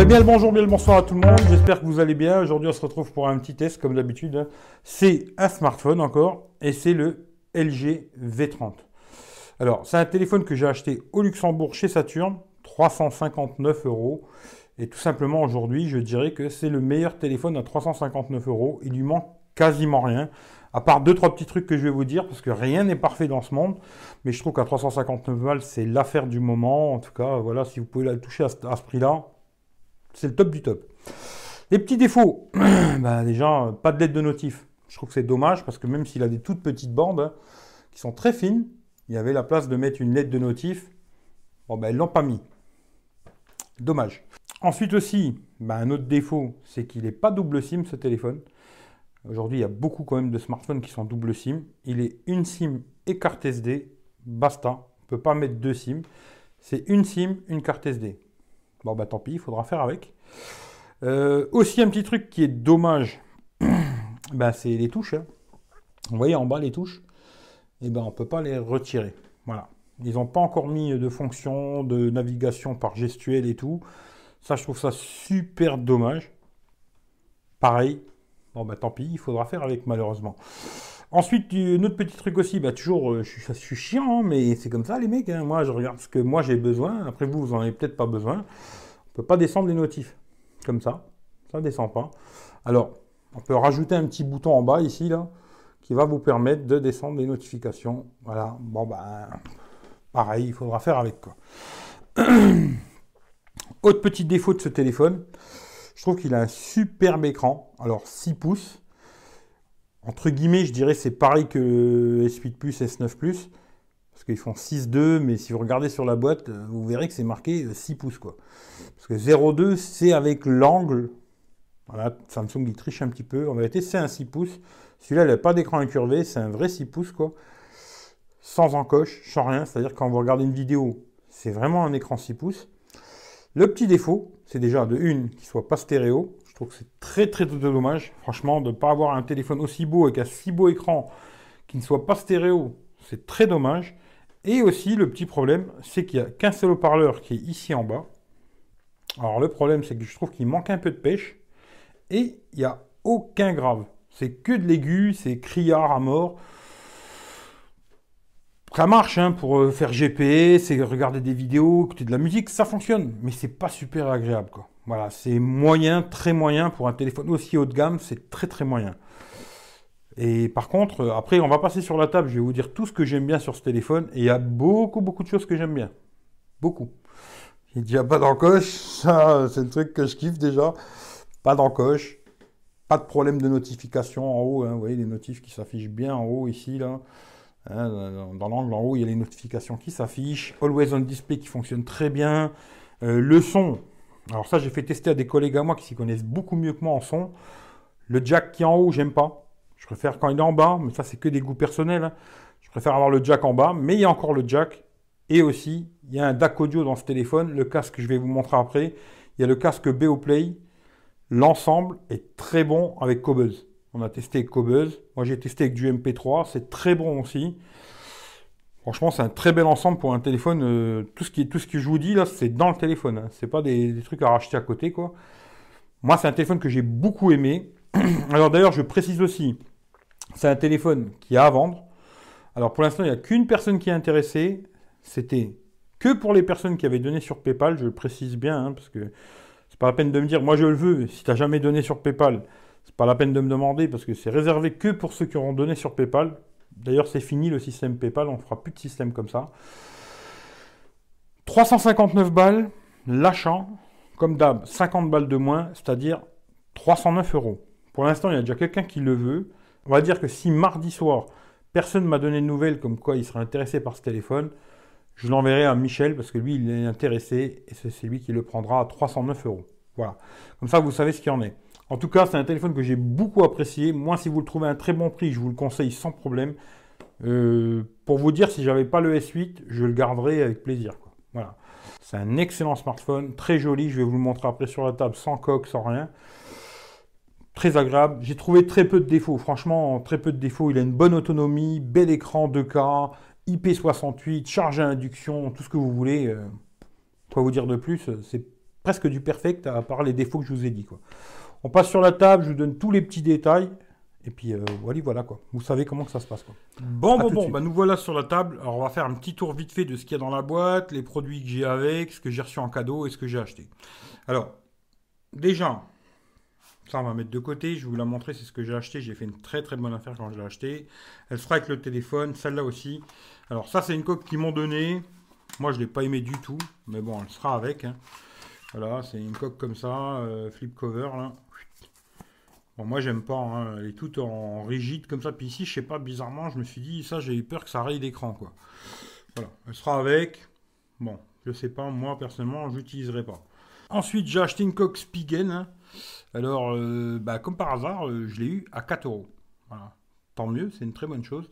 Ben bien le bonjour, bien le bonsoir à tout le monde. J'espère que vous allez bien. Aujourd'hui, on se retrouve pour un petit test, comme d'habitude. C'est un smartphone encore, et c'est le LG V30. Alors, c'est un téléphone que j'ai acheté au Luxembourg chez Saturn, 359 euros. Et tout simplement, aujourd'hui, je dirais que c'est le meilleur téléphone à 359 euros. Il lui manque quasiment rien. À part deux, trois petits trucs que je vais vous dire, parce que rien n'est parfait dans ce monde. Mais je trouve qu'à 359 balles, c'est l'affaire du moment. En tout cas, voilà, si vous pouvez la toucher à ce, à ce prix-là, c'est le top du top. Les petits défauts, bah déjà, pas de lettre de notif. Je trouve que c'est dommage parce que même s'il a des toutes petites bandes hein, qui sont très fines, il y avait la place de mettre une lettre de notif. Bon, ben, ils l'ont pas mis. Dommage. Ensuite aussi, bah, un autre défaut, c'est qu'il n'est pas double SIM ce téléphone. Aujourd'hui, il y a beaucoup quand même de smartphones qui sont double SIM. Il est une SIM et carte SD, basta. On ne peut pas mettre deux SIM. C'est une SIM, une carte SD. Bon, bah tant pis, il faudra faire avec. Euh, aussi, un petit truc qui est dommage, bah, c'est les touches. Hein. Vous voyez en bas les touches Et eh ben, on ne peut pas les retirer. Voilà. Ils n'ont pas encore mis de fonction de navigation par gestuelle et tout. Ça, je trouve ça super dommage. Pareil. Bon, bah tant pis, il faudra faire avec malheureusement. Ensuite, un autre petit truc aussi, bah toujours, euh, je, suis, chiant, hein, mais c'est comme ça les mecs. Hein. Moi, je regarde ce que moi j'ai besoin. Après vous, vous en avez peut-être pas besoin. On peut pas descendre les notifs comme ça. Ça descend pas. Alors, on peut rajouter un petit bouton en bas ici là, qui va vous permettre de descendre les notifications. Voilà. Bon ben, pareil, il faudra faire avec quoi. Autre petit défaut de ce téléphone, je trouve qu'il a un superbe écran. Alors 6 pouces entre guillemets, je dirais c'est pareil que S8 Plus, S9 Plus, parce qu'ils font 6.2, mais si vous regardez sur la boîte, euh, vous verrez que c'est marqué 6 euh, pouces, quoi. Parce que 0.2, c'est avec l'angle. Voilà, Samsung, il triche un petit peu. En vérité, c'est un 6 pouces. Celui-là, il n'a pas d'écran incurvé, c'est un vrai 6 pouces, quoi. Sans encoche, sans rien. C'est-à-dire, quand vous regardez une vidéo, c'est vraiment un écran 6 pouces. Le petit défaut, c'est déjà de une, qu'il soit pas stéréo c'est très très dommage, franchement, de ne pas avoir un téléphone aussi beau avec un si beau écran qui ne soit pas stéréo. C'est très dommage. Et aussi, le petit problème, c'est qu'il n'y a qu'un seul haut-parleur qui est ici en bas. Alors le problème, c'est que je trouve qu'il manque un peu de pêche. Et il n'y a aucun grave. C'est que de l'aigu, c'est criard à mort. Ça marche hein, pour euh, faire GPS, et regarder des vidéos, écouter de la musique, ça fonctionne. Mais c'est pas super agréable. quoi. Voilà, c'est moyen, très moyen pour un téléphone aussi haut de gamme, c'est très très moyen. Et par contre, euh, après, on va passer sur la table, je vais vous dire tout ce que j'aime bien sur ce téléphone, et il y a beaucoup beaucoup de choses que j'aime bien. Beaucoup. Il n'y a pas d'encoche, ça c'est le truc que je kiffe déjà. Pas d'encoche, pas de problème de notification en haut, hein. vous voyez les notifs qui s'affichent bien en haut ici, là. Hein, dans l'angle en haut, il y a les notifications qui s'affichent. Always on display qui fonctionne très bien. Euh, le son, alors ça, j'ai fait tester à des collègues à moi qui s'y connaissent beaucoup mieux que moi en son. Le jack qui est en haut, j'aime pas. Je préfère quand il est en bas, mais ça, c'est que des goûts personnels. Hein. Je préfère avoir le jack en bas, mais il y a encore le jack. Et aussi, il y a un DAC audio dans ce téléphone. Le casque, je vais vous montrer après. Il y a le casque BoPlay. L'ensemble est très bon avec Cobuzz. On a testé avec Cobuzz. Moi, j'ai testé avec du MP3. C'est très bon aussi. Franchement, c'est un très bel ensemble pour un téléphone. Euh, tout, ce qui, tout ce que je vous dis là, c'est dans le téléphone. Hein. C'est pas des, trucs à racheter à côté, quoi. Moi, c'est un téléphone que j'ai beaucoup aimé. Alors d'ailleurs, je précise aussi, c'est un téléphone qui a à vendre. Alors pour l'instant, il n'y a qu'une personne qui est intéressée. C'était que pour les personnes qui avaient donné sur PayPal. Je le précise bien, hein, parce que c'est pas la peine de me dire, moi je le veux. Si tu n'as jamais donné sur PayPal, c'est pas la peine de me demander, parce que c'est réservé que pour ceux qui auront donné sur PayPal. D'ailleurs, c'est fini le système PayPal, on ne fera plus de système comme ça. 359 balles, lâchant, comme d'hab, 50 balles de moins, c'est-à-dire 309 euros. Pour l'instant, il y a déjà quelqu'un qui le veut. On va dire que si mardi soir, personne ne m'a donné de nouvelles comme quoi il serait intéressé par ce téléphone, je l'enverrai à Michel parce que lui, il est intéressé et c'est lui qui le prendra à 309 euros. Voilà. Comme ça, vous savez ce qu'il en est. En tout cas, c'est un téléphone que j'ai beaucoup apprécié. Moi, si vous le trouvez à un très bon prix, je vous le conseille sans problème. Euh, pour vous dire, si j'avais pas le S8, je le garderais avec plaisir. Voilà. C'est un excellent smartphone, très joli. Je vais vous le montrer après sur la table, sans coque, sans rien. Très agréable. J'ai trouvé très peu de défauts. Franchement, très peu de défauts. Il a une bonne autonomie, bel écran 2K, IP68, charge à induction, tout ce que vous voulez. Euh, quoi vous dire de plus? C'est presque du perfect, à part les défauts que je vous ai dit. On passe sur la table, je vous donne tous les petits détails. Et puis euh, voilà, voilà quoi. Vous savez comment que ça se passe quoi. Bon, bon, bon, bah, nous voilà sur la table. Alors on va faire un petit tour vite fait de ce qu'il y a dans la boîte, les produits que j'ai avec, ce que j'ai reçu en cadeau et ce que j'ai acheté. Alors, déjà, ça on va mettre de côté. Je vais vous la montrer, c'est ce que j'ai acheté. J'ai fait une très très bonne affaire quand je l'ai acheté. Elle sera avec le téléphone, celle-là aussi. Alors ça c'est une coque qu'ils m'ont donnée. Moi je ne l'ai pas aimé du tout, mais bon, elle sera avec. Hein. Voilà, c'est une coque comme ça, euh, flip cover là. Moi, j'aime pas. Hein. Elle est toute en rigide comme ça. Puis ici, je sais pas, bizarrement, je me suis dit, ça, j'ai eu peur que ça raye l'écran, quoi. Voilà. Elle sera avec. Bon, je sais pas. Moi, personnellement, j'utiliserai pas. Ensuite, j'ai acheté une coque Spigen. Hein. Alors, euh, bah, comme par hasard, euh, je l'ai eu à 4 euros. Voilà. Tant mieux, c'est une très bonne chose.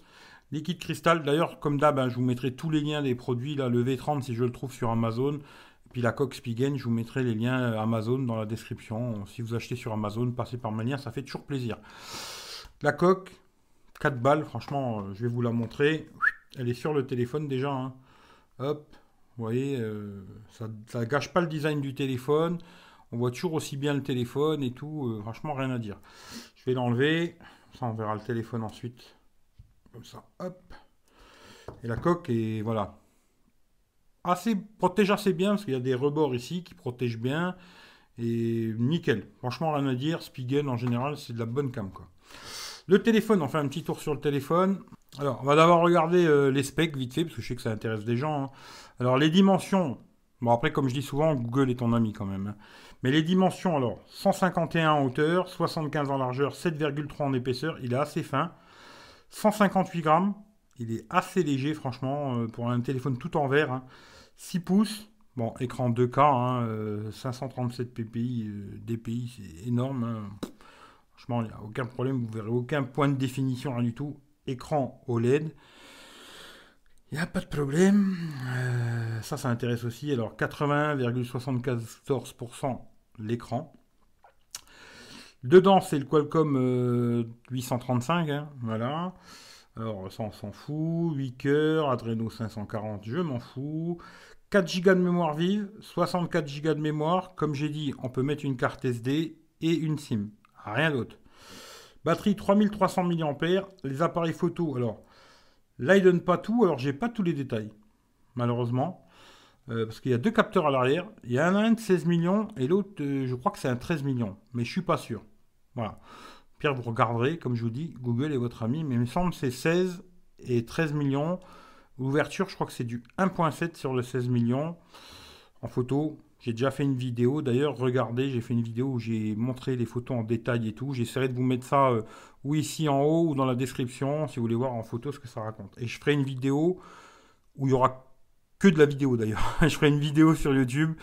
Liquide cristal, d'ailleurs, comme d'hab, hein, je vous mettrai tous les liens des produits, là, le V30, si je le trouve sur Amazon. Puis la coque Spigen, je vous mettrai les liens euh, Amazon dans la description. Si vous achetez sur Amazon, passez par ma lien, ça fait toujours plaisir. La coque, 4 balles, franchement, euh, je vais vous la montrer. Elle est sur le téléphone déjà. Hein. Hop, vous voyez, euh, ça, ne gâche pas le design du téléphone. On voit toujours aussi bien le téléphone et tout. franchement, rien à dire. Je vais l'enlever. Ça, on verra le téléphone ensuite. Comme ça, hop. Et la coque est, voilà, assez, protège assez bien, parce qu'il y a des rebords ici qui protègent bien. Et nickel. Franchement, rien à dire. Spigen, en général, c'est de la bonne cam. Quoi. Le téléphone, on fait un petit tour sur le téléphone. Alors, on va d'abord regarder euh, les specs vite fait, parce que je sais que ça intéresse des gens. Hein. Alors, les dimensions. Bon, après, comme je dis souvent, Google est ton ami quand même. Hein. Mais les dimensions, alors, 151 en hauteur, 75 en largeur, 7,3 en épaisseur. Il est assez fin. 158 grammes. Il est assez léger, franchement, euh, pour un téléphone tout en verre. Hein. 6 pouces. Bon, écran 2K, 537 ppi, DPI, c'est énorme. Hein. Franchement, il n'y a aucun problème, vous verrez aucun point de définition, rien du tout. Écran OLED. Il n'y a pas de problème. Euh, ça, ça intéresse aussi. Alors, 80,74% l'écran. Dedans, c'est le Qualcomm 835. Euh, hein, voilà. Alors, ça, on s'en fout. 8 cœurs, Adreno 540, je m'en fous. 4 Go de mémoire vive, 64 Go de mémoire. Comme j'ai dit, on peut mettre une carte SD et une SIM. Rien d'autre. Batterie 3300 mAh. Les appareils photo, alors là, il donne pas tout. Alors, j'ai pas tous les détails, malheureusement. Euh, parce qu'il y a deux capteurs à l'arrière. Il y a un de 16 millions et l'autre, euh, je crois que c'est un 13 millions. Mais je suis pas sûr. Voilà. Pierre, vous regarderez, comme je vous dis, Google est votre ami. Mais il me semble que c'est 16 et 13 millions. L'ouverture, je crois que c'est du 1.7 sur le 16 millions en photo. J'ai déjà fait une vidéo. D'ailleurs, regardez, j'ai fait une vidéo où j'ai montré les photos en détail et tout. J'essaierai de vous mettre ça euh, ou ici en haut ou dans la description si vous voulez voir en photo ce que ça raconte. Et je ferai une vidéo où il y aura que de la vidéo d'ailleurs. je ferai une vidéo sur YouTube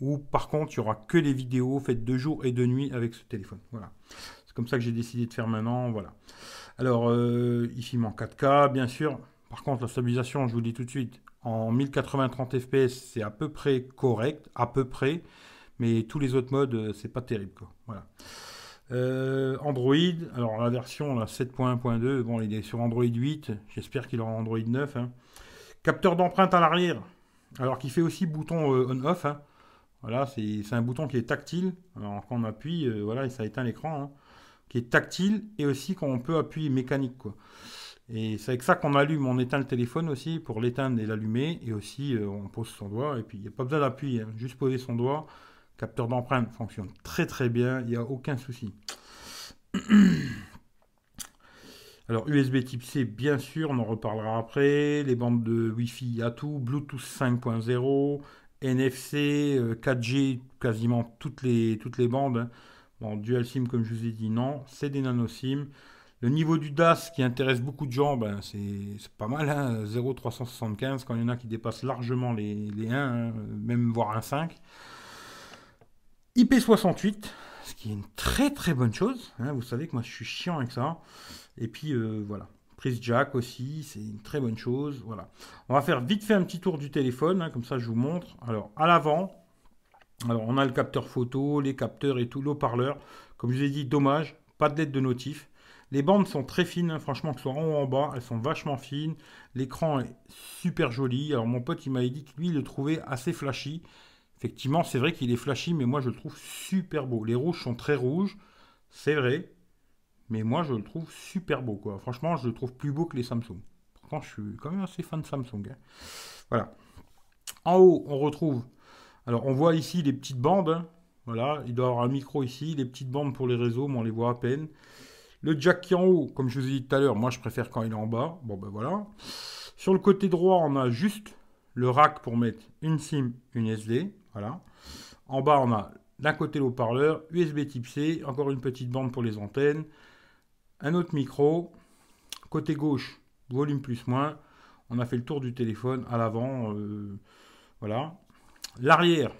où par contre il y aura que les vidéos faites de jour et de nuit avec ce téléphone. Voilà. Comme ça que j'ai décidé de faire maintenant. Voilà. Alors, euh, il filme en 4K, bien sûr. Par contre, la stabilisation, je vous dis tout de suite, en 1080-30 fps, c'est à peu près correct, à peu près, mais tous les autres modes, euh, c'est pas terrible. Voilà. Euh, Android, alors la version 7.1.2, bon, il est sur Android 8, j'espère qu'il aura Android 9. Hein. Capteur d'empreinte à l'arrière, alors qui fait aussi bouton euh, on-off. Hein. Voilà, c'est un bouton qui est tactile. Alors quand on appuie, voilà, ça éteint l'écran, hein. Qui est tactile et aussi qu'on peut appuyer mécanique. Quoi. Et c'est avec ça qu'on allume, on éteint le téléphone aussi pour l'éteindre et l'allumer. Et aussi, euh, on pose son doigt. Et puis, il n'y a pas besoin d'appuyer, hein. juste poser son doigt. Capteur d'empreinte fonctionne très très bien, il n'y a aucun souci. Alors, USB type C, bien sûr, on en reparlera après. Les bandes de Wi-Fi, à tout. Bluetooth 5.0, NFC, 4G, quasiment toutes les, toutes les bandes. Hein. Bon, Dual SIM, comme je vous ai dit, non. C'est des nano SIM. Le niveau du DAS qui intéresse beaucoup de gens, ben, c'est pas mal, hein, 0,375 quand il y en a qui dépassent largement les, les 1, hein, même voire un 5. IP68, ce qui est une très très bonne chose. Hein, vous savez que moi je suis chiant avec ça. Et puis euh, voilà. Prise jack aussi, c'est une très bonne chose. Voilà. On va faire vite fait un petit tour du téléphone, comme ça je vous montre. Alors à l'avant, alors on a le capteur photo, les capteurs et tout, l'eau-parleur. Comme je vous ai dit, dommage, pas de lettre de notif. Les bandes sont très fines, hein, franchement, que ce soit en haut ou en bas, elles sont vachement fines. L'écran est super joli. Alors mon pote, il m'avait dit que lui, il le trouvait assez flashy. Effectivement, c'est vrai qu'il est flashy, mais moi je le trouve super beau. Les rouges sont très rouges, c'est vrai, mais moi je le trouve super beau. Quoi. Franchement, je le trouve plus beau que les Samsung. Pourtant, je suis quand même assez fan de Samsung. Hein. Voilà. En haut, on retrouve. Alors, on voit ici les petites bandes. Hein. Voilà, il doit y avoir un micro ici, les petites bandes pour les réseaux, mais on les voit à peine. Le jack qui est en haut, comme je vous ai dit tout à l'heure, moi je préfère quand il est en bas. Bon ben voilà. Sur le côté droit, on a juste le rack pour mettre une SIM, une SD. Voilà. En bas, on a d'un côté le haut-parleur, USB type C, encore une petite bande pour les antennes, un autre micro. Côté gauche, volume plus moins. On a fait le tour du téléphone à l'avant. Euh, voilà. L'arrière.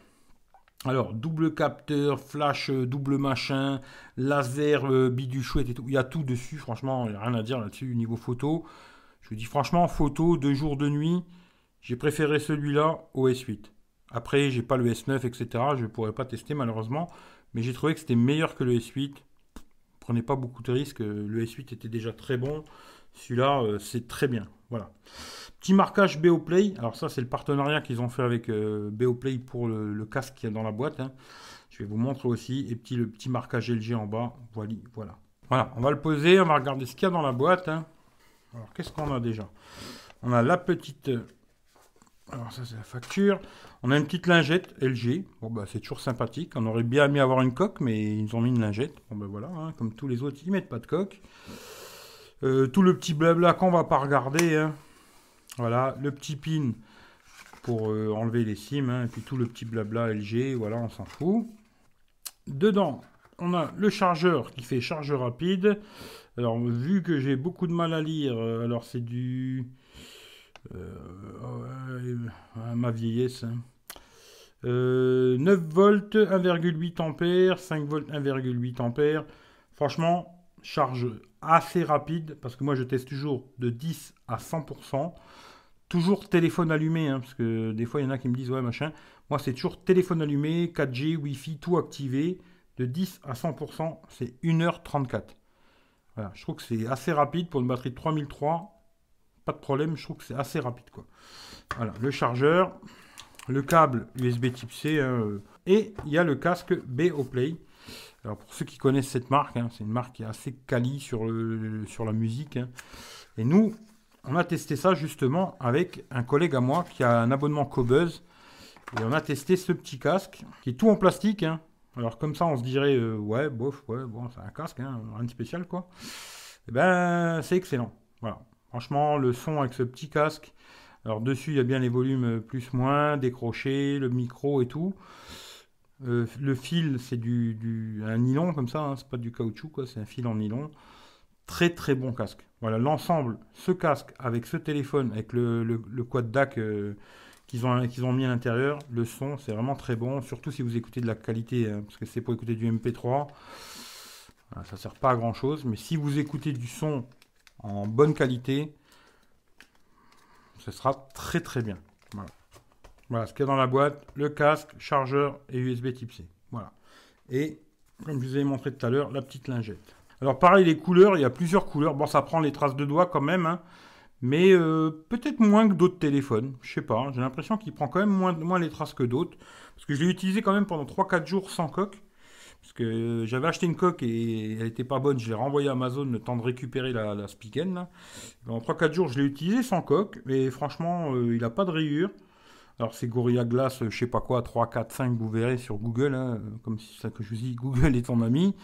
Alors, double capteur, flash, euh, double machin, laser, euh, et tout. Il y a tout dessus, franchement, il n'y a rien à dire là-dessus niveau photo. Je vous dis franchement, photo, de jour, de nuit, j'ai préféré celui-là au S8. Après, j'ai pas le S9, etc. Je ne pourrais pas tester malheureusement. Mais j'ai trouvé que c'était meilleur que le S8. Prenez pas beaucoup de risques. Le S8 était déjà très bon. Celui-là, euh, c'est très bien. Voilà. Petit marquage Beoplay. Alors ça, c'est le partenariat qu'ils ont fait avec euh, Beoplay pour le, casque qui est dans la boîte. Hein. Je vais vous montrer aussi. Et petit, le petit marquage LG en bas. Voilà. Voilà. On va le poser. On va regarder ce qu'il y a dans la boîte. Hein. Alors, qu'est-ce qu'on a déjà? On a la petite alors ça c'est la facture. On a une petite lingette LG. Bon bah c'est toujours sympathique. On aurait bien aimé avoir une coque, mais ils ont mis une lingette. Bon ben voilà, hein, comme tous les autres, ils mettent pas de coque. Euh, tout le petit blabla qu'on va pas regarder. Voilà, le petit pin pour euh, enlever les sims. Hein, et puis tout le petit blabla LG. Voilà, on s'en fout. Dedans, on a le chargeur qui fait charge rapide. Alors vu que j'ai beaucoup de mal à lire, euh, alors c'est du... Euh, ma vieillesse. 9 hein. volts, 1,8 ampères, 5 volts, 1,8 ampères. Franchement, charge assez rapide parce que moi je teste toujours de 10 à 100%. Toujours téléphone allumé, hein, parce que des fois il y en a qui me disent ouais machin. Moi c'est toujours téléphone allumé, 4G, Wi-Fi, tout activé. De 10 à 100%, c'est 1h34. Voilà, je trouve que c'est assez rapide pour une batterie de 3003 pas de problème, je trouve que c'est assez rapide. Quoi. Voilà, le chargeur, le câble USB type C, hein, euh, et il y a le casque Play. Alors pour ceux qui connaissent cette marque, hein, c'est une marque qui est assez quali sur, la musique. Et nous, on a testé ça justement avec un collègue à moi qui a un abonnement Cobuzz. Et on a testé ce petit casque qui est tout en plastique. Alors comme ça, on se dirait, euh, ouais, bof, ouais, bon, c'est un casque, rien de spécial quoi. Et eh ben, c'est excellent. Voilà. Franchement, le son avec ce petit casque. Alors dessus, il y a bien les volumes plus moins, décrochés, le micro et tout. Euh, le fil, c'est du, un nylon comme ça, hein, c'est pas du caoutchouc, quoi, c'est un fil en nylon. Très très bon casque. Voilà, l'ensemble, ce casque avec ce téléphone, avec le, quad DAC euh, qu'ils ont, mis à l'intérieur, le son, c'est vraiment très bon, surtout si vous écoutez de la qualité, hein, parce que c'est pour écouter du MP3. Voilà, ça sert pas à grand chose, mais si vous écoutez du son en bonne qualité, ce sera très très bien. Voilà. ce qu'il y a dans la boîte, le casque, chargeur et USB type C. Voilà. Et comme je vous ai montré tout à l'heure, la petite lingette. Alors pareil, les couleurs, il y a plusieurs couleurs. Bon, ça prend les traces de doigts quand même, hein. mais euh, peut-être moins que d'autres téléphones. Je sais pas, j'ai l'impression qu'il prend quand même moins, les traces que d'autres. Parce que je l'ai utilisé quand même pendant 3-4 jours sans coque. Parce que j'avais acheté une coque et elle n'était pas bonne. Je l'ai renvoyé à Amazon le temps de récupérer la, la Spiken. En 3-4 jours, je l'ai utilisé sans coque. Mais franchement, euh, il n'a pas de rayures. Alors c'est Gorilla Glass, je sais pas quoi, 3, 4, 5, vous verrez sur Google. Hein, comme si ça que je vous dis, Google est ton ami.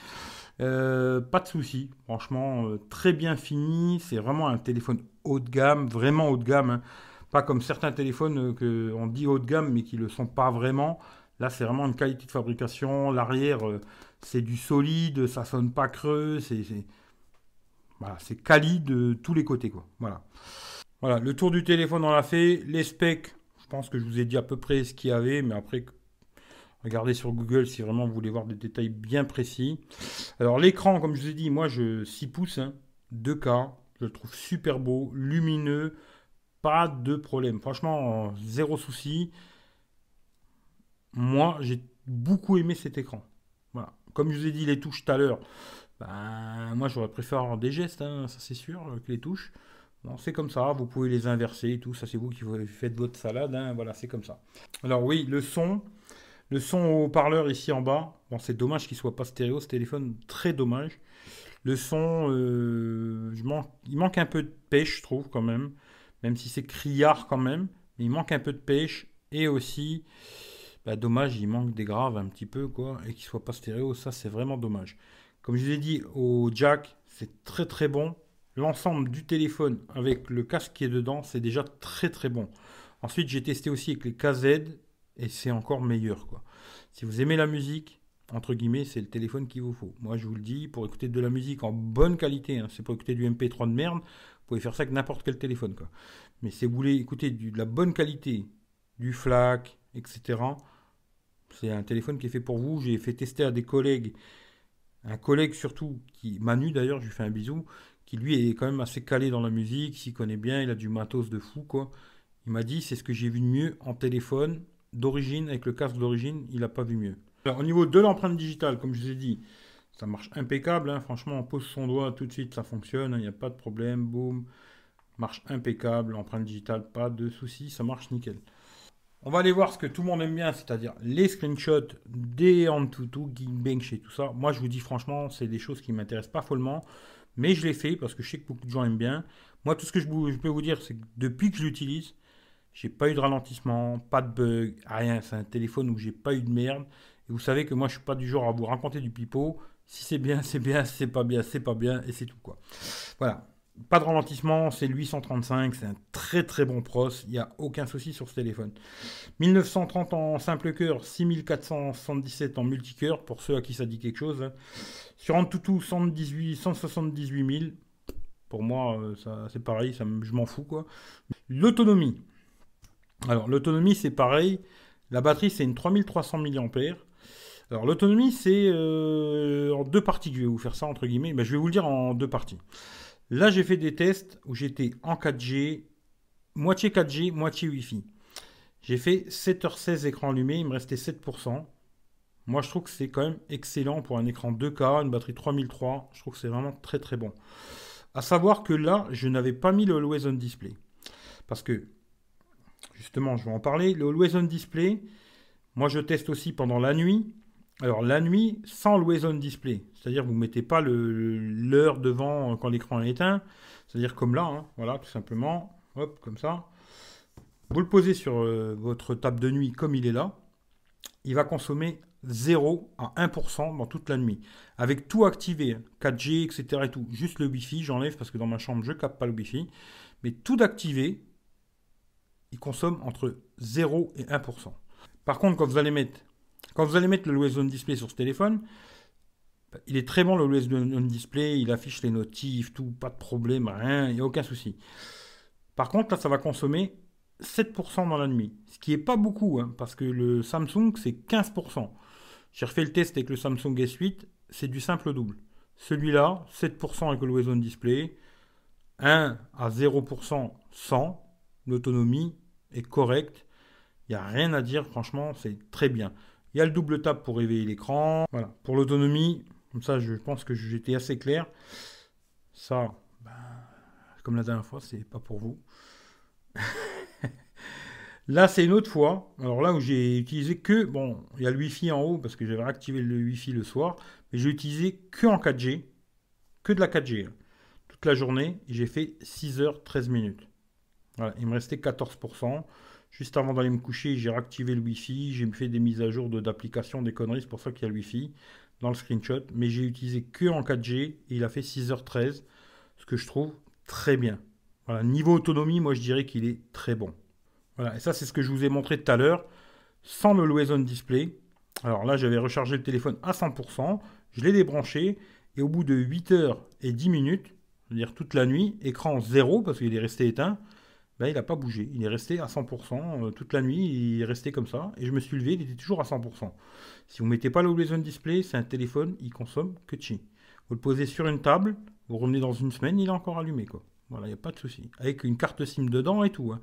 Euh, pas de souci. Franchement, euh, très bien fini. C'est vraiment un téléphone haut de gamme, vraiment haut de gamme. Hein. Pas comme certains téléphones qu'on dit haut de gamme, mais qui ne le sont pas vraiment. Là, c'est vraiment une qualité de fabrication. L'arrière, euh, c'est du solide, ça sonne pas creux, c'est voilà, quali de tous les côtés quoi. Voilà. Voilà, le tour du téléphone on l'a fait, les specs, je pense que je vous ai dit à peu près ce qu'il y avait, mais après regardez sur Google si vraiment vous voulez voir des détails bien précis. Alors l'écran, comme je vous ai dit, moi je 6 pouces, 2K, hein, je le trouve super beau, lumineux, pas de problème. Franchement, zéro souci moi, j'ai beaucoup aimé cet écran. Voilà. Comme je vous ai dit les touches tout à l'heure, ben, moi j'aurais préféré avoir des gestes, hein, ça c'est sûr, que les touches. Bon, c'est comme ça, vous pouvez les inverser et tout, ça c'est vous qui faites votre salade, hein, voilà, c'est comme ça. Alors oui, le son, Le son au parleur ici en bas, bon, c'est dommage qu'il soit pas stéréo ce téléphone, très dommage. Le son, euh, il manque un peu de pêche, je trouve, quand même. Même si c'est criard quand même. Il manque un peu de pêche. Et aussi, bah, dommage, il manque des graves un petit peu, quoi. Et qu'il soit pas stéréo, ça, c'est vraiment dommage. Comme je vous ai dit, au jack, c'est très très bon. L'ensemble du téléphone avec le casque qui est dedans, c'est déjà très très bon. Ensuite, j'ai testé aussi avec les KZ et c'est encore meilleur. Quoi. Si vous aimez la musique, entre guillemets, c'est le téléphone qu'il vous faut. Moi, je vous le dis, pour écouter de la musique en bonne qualité, hein, c'est pour écouter du MP3 de merde, vous pouvez faire ça avec n'importe quel téléphone. Quoi. Mais si vous voulez écouter de la bonne qualité, du FLAC, etc., c'est un téléphone qui est fait pour vous. J'ai fait tester à des collègues, un collègue surtout, qui Manu d'ailleurs, je lui fais un bisou, qui lui est quand même assez calé dans la musique, s'y connaît bien, il a du matos de fou, quoi. Il m'a dit, c'est ce que j'ai vu de mieux en téléphone, d'origine, avec le casque d'origine, il n'a pas vu mieux. Au niveau de l'empreinte digitale, comme je vous ai dit, ça marche impeccable. Hein. Franchement, on pose son doigt, tout de suite, ça fonctionne. Il n'y a pas de problème. Boum. Marche impeccable. Empreinte digitale, pas de soucis. Ça marche nickel. On va aller voir ce que tout le monde aime bien, c'est-à-dire les screenshots des Antutu, Geekbench et tout ça. Moi, je vous dis franchement, c'est des choses qui ne m'intéressent pas follement. Mais je l'ai fait parce que je sais que beaucoup de gens aiment bien. Moi, tout ce que je, je peux vous dire, c'est que depuis que je l'utilise, j'ai pas eu de ralentissement, pas de bug, rien. C'est un téléphone où j'ai pas eu de merde. Et vous savez que moi, je suis pas du genre à vous raconter du pipeau. Si c'est bien, c'est bien. Si c'est pas bien, c'est pas bien. Et c'est tout, quoi. Voilà. Pas de ralentissement, c'est 835, c'est un très très bon pros, il n'y a aucun souci sur ce téléphone. 1930 en simple cœur, 6477 en multicœur, pour ceux à qui ça dit quelque chose. Sur Antutu, 118, 178 000, pour moi, euh, c'est pareil, je m'en fous quoi. L'autonomie, alors, l'autonomie, c'est pareil. La batterie, c'est une 3300 mAh. Alors, l'autonomie, c'est euh, en deux parties je vais vous faire ça, entre guillemets. Ben, je vais vous le dire en deux parties. Là, j'ai fait des tests où j'étais en 4G, moitié 4G, moitié Wi-Fi. J'ai fait 7h16 écran allumé, il me restait 7%. Moi, je trouve que c'est quand même excellent pour un écran 2K, une batterie 3003. Je trouve que c'est vraiment très très bon. À savoir que là, je n'avais pas mis le Always On Display. Parce que Justement, je vais en parler. Le Always Display, moi je teste aussi pendant la nuit. Alors la nuit, sans Always Display, c'est-à-dire vous ne mettez pas l'heure devant quand l'écran est éteint, c'est-à-dire comme là, hein. voilà, tout simplement, hop, comme ça. Vous le posez sur euh, votre table de nuit comme il est là. Il va consommer 0 à 1% dans toute la nuit. Avec tout activé, 4G, etc. et tout. Juste le Wi-Fi, j'enlève parce que dans ma chambre, je ne capte pas le Wi-Fi. Mais tout activé, il consomme entre 0 et 1%. Par contre, quand vous allez mettre, quand vous allez mettre le Always On Display sur ce téléphone, bah, il est très bon le Always On Display, il affiche les notifs, tout, pas de problème, rien, il n'y a aucun souci. Par contre, là, ça va consommer 7% dans la nuit, ce qui n'est pas beaucoup, hein, parce que le Samsung, c'est 15%. J'ai refait le test avec le Samsung S8, c'est du simple double. Celui-là, 7% avec le Always On Display, 1 à 0% sans, l'autonomie, est correct. Il n'y a rien à dire, franchement, c'est très bien. Il y a le double tap pour réveiller l'écran. Voilà. Pour l'autonomie, comme ça, je pense que j'étais assez clair. Ça, ben, comme la dernière fois, c'est pas pour vous. là, c'est une autre fois. Alors là où j'ai utilisé que, bon, il y a le Wi-Fi en haut parce que j'avais activé le Wi-Fi le soir, mais j'ai utilisé que en 4G, que de la 4G hein. toute la journée. J'ai fait 6 h 13 minutes il me restait 14%. Juste avant d'aller me coucher, j'ai réactivé le Wi-Fi, j'ai fait des mises à jour d'applications, des conneries, c'est pour ça qu'il y a le Wi-Fi dans le screenshot. Mais j'ai utilisé que en 4G et il a fait 6h13, ce que je trouve très bien. Voilà, niveau autonomie, moi je dirais qu'il est très bon. Voilà, et ça c'est ce que je vous ai montré tout à l'heure, sans le Always On Display. Alors là, j'avais rechargé le téléphone à 100%, je l'ai débranché, et au bout de 8 h et 10 minutes, c'est-à-dire toute la nuit, écran zéro parce qu'il est resté éteint, ben, il n'a pas bougé. Il est resté à 100% euh, toute la nuit. Il est resté comme ça. Et je me suis levé, il était toujours à 100%. Si vous ne mettez pas le Display, c'est un téléphone, il consomme que chi. Vous le posez sur une table, vous revenez dans une semaine, il est encore allumé. Quoi. Voilà, il n'y a pas de souci. Avec une carte SIM dedans et tout. Hein.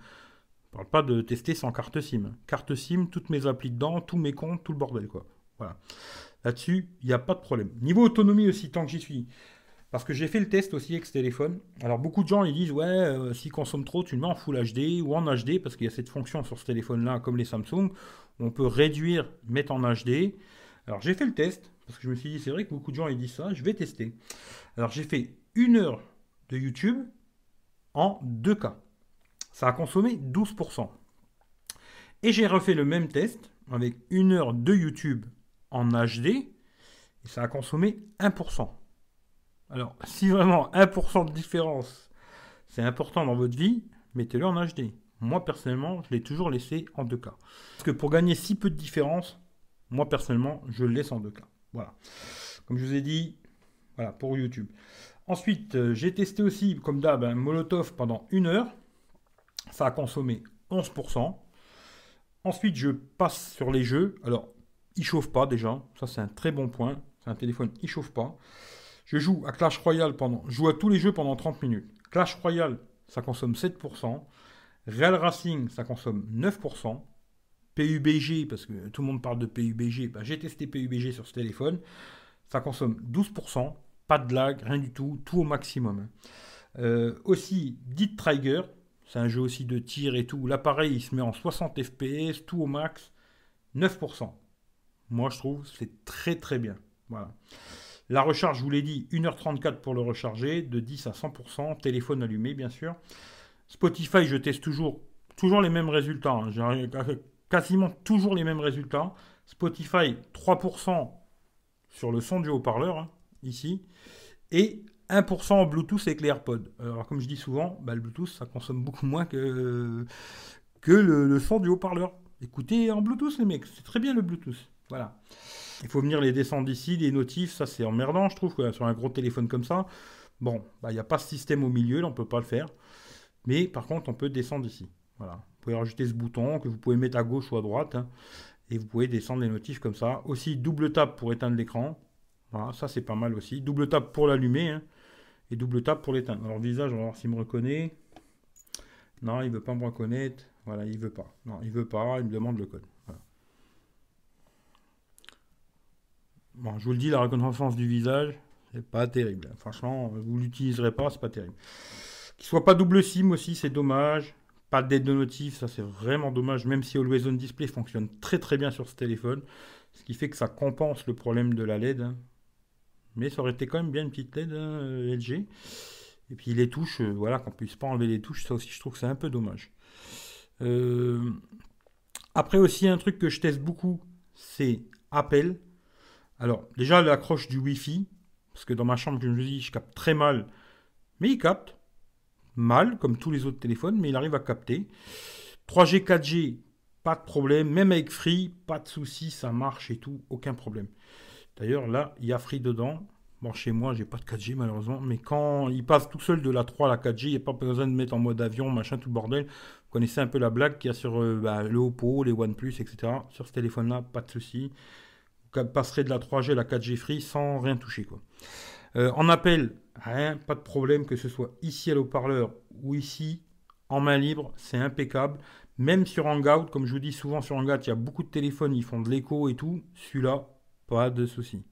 ne parle pas de tester sans carte SIM. Carte SIM, toutes mes applis dedans, tous mes comptes, tout le bordel. Quoi. Voilà. Là-dessus, il n'y a pas de problème. Niveau autonomie aussi, tant que j'y suis. Parce que j'ai fait le test aussi avec ce téléphone. Alors beaucoup de gens ils disent ouais euh, s'il consomme trop tu le mets en Full HD ou en HD parce qu'il y a cette fonction sur ce téléphone là comme les Samsung. On peut réduire, mettre en HD. Alors j'ai fait le test parce que je me suis dit c'est vrai que beaucoup de gens ils disent ça. Je vais tester. Alors j'ai fait une heure de YouTube en 2K. Ça a consommé 12%. Et j'ai refait le même test avec une heure de YouTube en HD et ça a consommé 1%. Alors, si vraiment 1% de différence, c'est important dans votre vie, mettez-le en HD. Moi, personnellement, je l'ai toujours laissé en 2K. Parce que pour gagner si peu de différence, moi, personnellement, je le laisse en 2K. Voilà. Comme je vous ai dit, voilà, pour YouTube. Ensuite, euh, j'ai testé aussi, comme d'hab, un Molotov pendant une heure. Ça a consommé 11%. Ensuite, je passe sur les jeux. Alors, il chauffe pas déjà. Ça, c'est un très bon point. C'est un téléphone, il chauffe pas. Je joue à Clash Royale pendant. Je joue à tous les jeux pendant 30 minutes. Clash Royale, ça consomme 7%. Real Racing, ça consomme 9%. PUBG, parce que tout le monde parle de PUBG, bah, j'ai testé PUBG sur ce téléphone. Ça consomme 12%. Pas de lag, rien du tout. Tout au maximum. Euh, aussi, Dit Trigger, c'est un jeu aussi de tir et tout. L'appareil, il se met en 60 FPS, tout au max. 9%. Moi, je trouve c'est très très bien. Voilà. La recharge, je vous l'ai dit, 1h34 pour le recharger, de 10 à 100%, téléphone allumé bien sûr. Spotify, je teste toujours, toujours les mêmes résultats. Hein. J'ai quasiment toujours les mêmes résultats. Spotify, 3% sur le son du haut-parleur, hein, ici. Et 1% en Bluetooth avec les AirPods. Alors, comme je dis souvent, bah, le Bluetooth, ça consomme beaucoup moins que, que le, le son du haut-parleur. Écoutez en Bluetooth, les mecs, c'est très bien le Bluetooth. Voilà. Il faut venir les descendre ici, les notifs, ça c'est emmerdant, je trouve, sur un gros téléphone comme ça. Bon, bah, il n'y a pas ce système au milieu, on ne peut pas le faire. Mais par contre, on peut descendre ici. Voilà. Vous pouvez rajouter ce bouton que vous pouvez mettre à gauche ou à droite. Hein, et vous pouvez descendre les notifs comme ça. Aussi, double tap pour éteindre l'écran. Voilà, ça c'est pas mal aussi. Double tap pour l'allumer. Hein, et double tap pour l'éteindre. Alors, visage, on va voir s'il me reconnaît. Non, il ne veut pas me reconnaître. Voilà, il veut pas. Non, il veut pas. Il me demande le code. Bon, je vous le dis, la reconnaissance du visage, c'est pas terrible. Franchement, vous l'utiliserez pas, c'est pas terrible. Qu'il soit pas double SIM aussi, c'est dommage. Pas d'aide de notif, ça c'est vraiment dommage, même si Always On Display fonctionne très très bien sur ce téléphone. Ce qui fait que ça compense le problème de la LED. Hein. Mais ça aurait été quand même bien une petite LED hein, LG. Et puis les touches, euh, voilà, qu'on puisse pas enlever les touches, ça aussi je trouve que c'est un peu dommage. Euh, après aussi un truc que je teste beaucoup, c'est Apple. Alors, déjà, l'accroche du Wi-Fi, parce que dans ma chambre, je me dis, je capte très mal, mais il capte. Mal, comme tous les autres téléphones, mais il arrive à capter. 3G, 4G, pas de problème. Même avec Free, pas de souci, ça marche et tout, aucun problème. D'ailleurs, là, il y a Free dedans. Bon, chez moi, j'ai pas de 4G malheureusement, mais quand il passe tout seul de la 3 à la 4G, il n'y a pas besoin de mettre en mode avion, machin, tout le bordel. Vous connaissez un peu la blague qu'il y a sur euh, bah, le Oppo, les OnePlus, etc. Sur ce téléphone-là, pas de souci passerait de la 3G à la 4G free sans rien toucher. Quoi. Euh, en appel, rien, pas de problème, que ce soit ici à l'eau-parleur ou ici en main libre, c'est impeccable. Même sur Hangout, comme je vous dis souvent sur Hangout, il y a beaucoup de téléphones, ils font de l'écho et tout. Celui-là, pas de souci.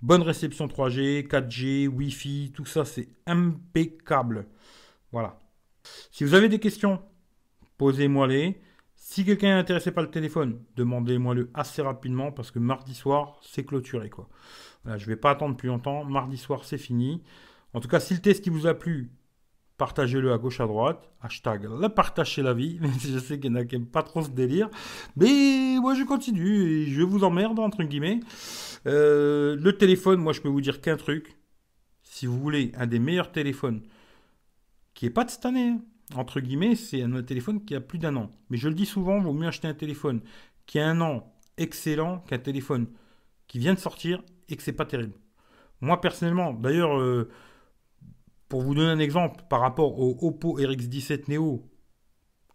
Bonne réception 3G, 4G, Wi-Fi, tout ça, c'est impeccable. Voilà. Si vous avez des questions, posez-moi-les. Si quelqu'un est intéressé par le téléphone, demandez-moi-le assez rapidement parce que mardi soir, c'est clôturé. Quoi. je ne vais pas attendre plus longtemps. Mardi soir, c'est fini. En tout cas, si le test qui vous a plu, partagez-le à gauche à droite. Hashtag la partage la vie. je sais qu'il y en a qui pas trop ce délire. Mais moi, je continue et je vous emmerde, entre guillemets. Euh, le téléphone, moi, je peux vous dire qu'un truc. Si vous voulez un des meilleurs téléphones, qui n'est pas de cette année, hein, entre guillemets, c'est un téléphone qui a plus d'un an. Mais je le dis souvent, il vaut mieux acheter un téléphone qui a un an excellent qu'un téléphone qui vient de sortir et que c'est pas terrible. Moi personnellement, d'ailleurs, euh, pour vous donner un exemple, par rapport au Oppo RX17 Neo,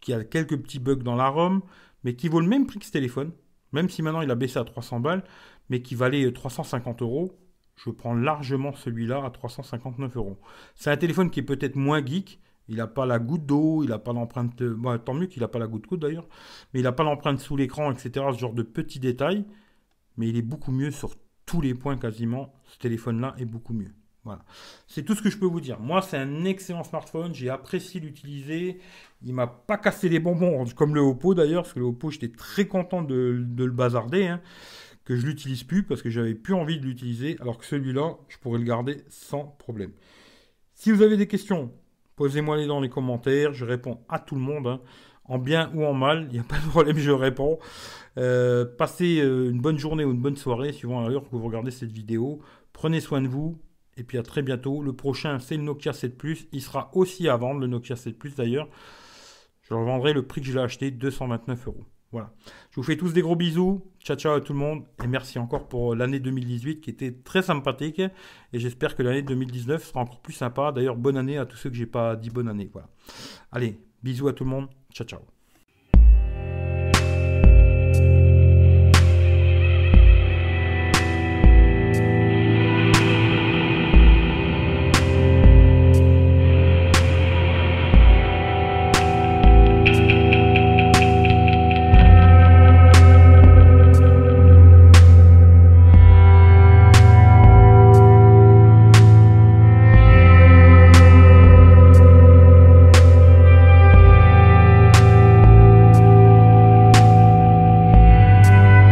qui a quelques petits bugs dans la ROM, mais qui vaut le même prix que ce téléphone, même si maintenant il a baissé à 300 balles, mais qui valait 350 euros, je prends largement celui-là à 359 euros. C'est un téléphone qui est peut-être moins geek, il n'a pas la goutte d'eau, il n'a pas l'empreinte. tant mieux qu'il n'a pas la goutte d'eau d'ailleurs. Mais il n'a pas l'empreinte sous l'écran, etc. Ce genre de petits détails. Mais il est beaucoup mieux sur tous les points quasiment. Ce téléphone-là est beaucoup mieux. Voilà. C'est tout ce que je peux vous dire. Moi, c'est un excellent smartphone. J'ai apprécié l'utiliser. Il m'a pas cassé les bonbons, comme le Oppo d'ailleurs, parce que le Oppo, j'étais très content de, le bazarder, hein, que je l'utilise plus parce que j'avais plus envie de l'utiliser, alors que celui-là, je pourrais le garder sans problème. Si vous avez des questions, posez-moi-les dans les commentaires. Je réponds à tout le monde. Hein. En bien ou en mal, il n'y a pas de problème, je réponds. Euh, passez euh, une bonne journée ou une bonne soirée, suivant l'heure que vous regardez cette vidéo. Prenez soin de vous. Et puis à très bientôt. Le prochain, c'est le Nokia 7 Plus. Il sera aussi à vendre, le Nokia 7 Plus d'ailleurs. Je revendrai le prix que je l'ai acheté, 229 euros. Voilà. Je vous fais tous des gros bisous. Ciao, ciao à tout le monde. Et merci encore pour l'année 2018 qui était très sympathique. Et j'espère que l'année 2019 sera encore plus sympa. D'ailleurs, bonne année à tous ceux que j'ai pas dit bonne année. Voilà. Allez, bisous à tout le monde. Ciao, ciao.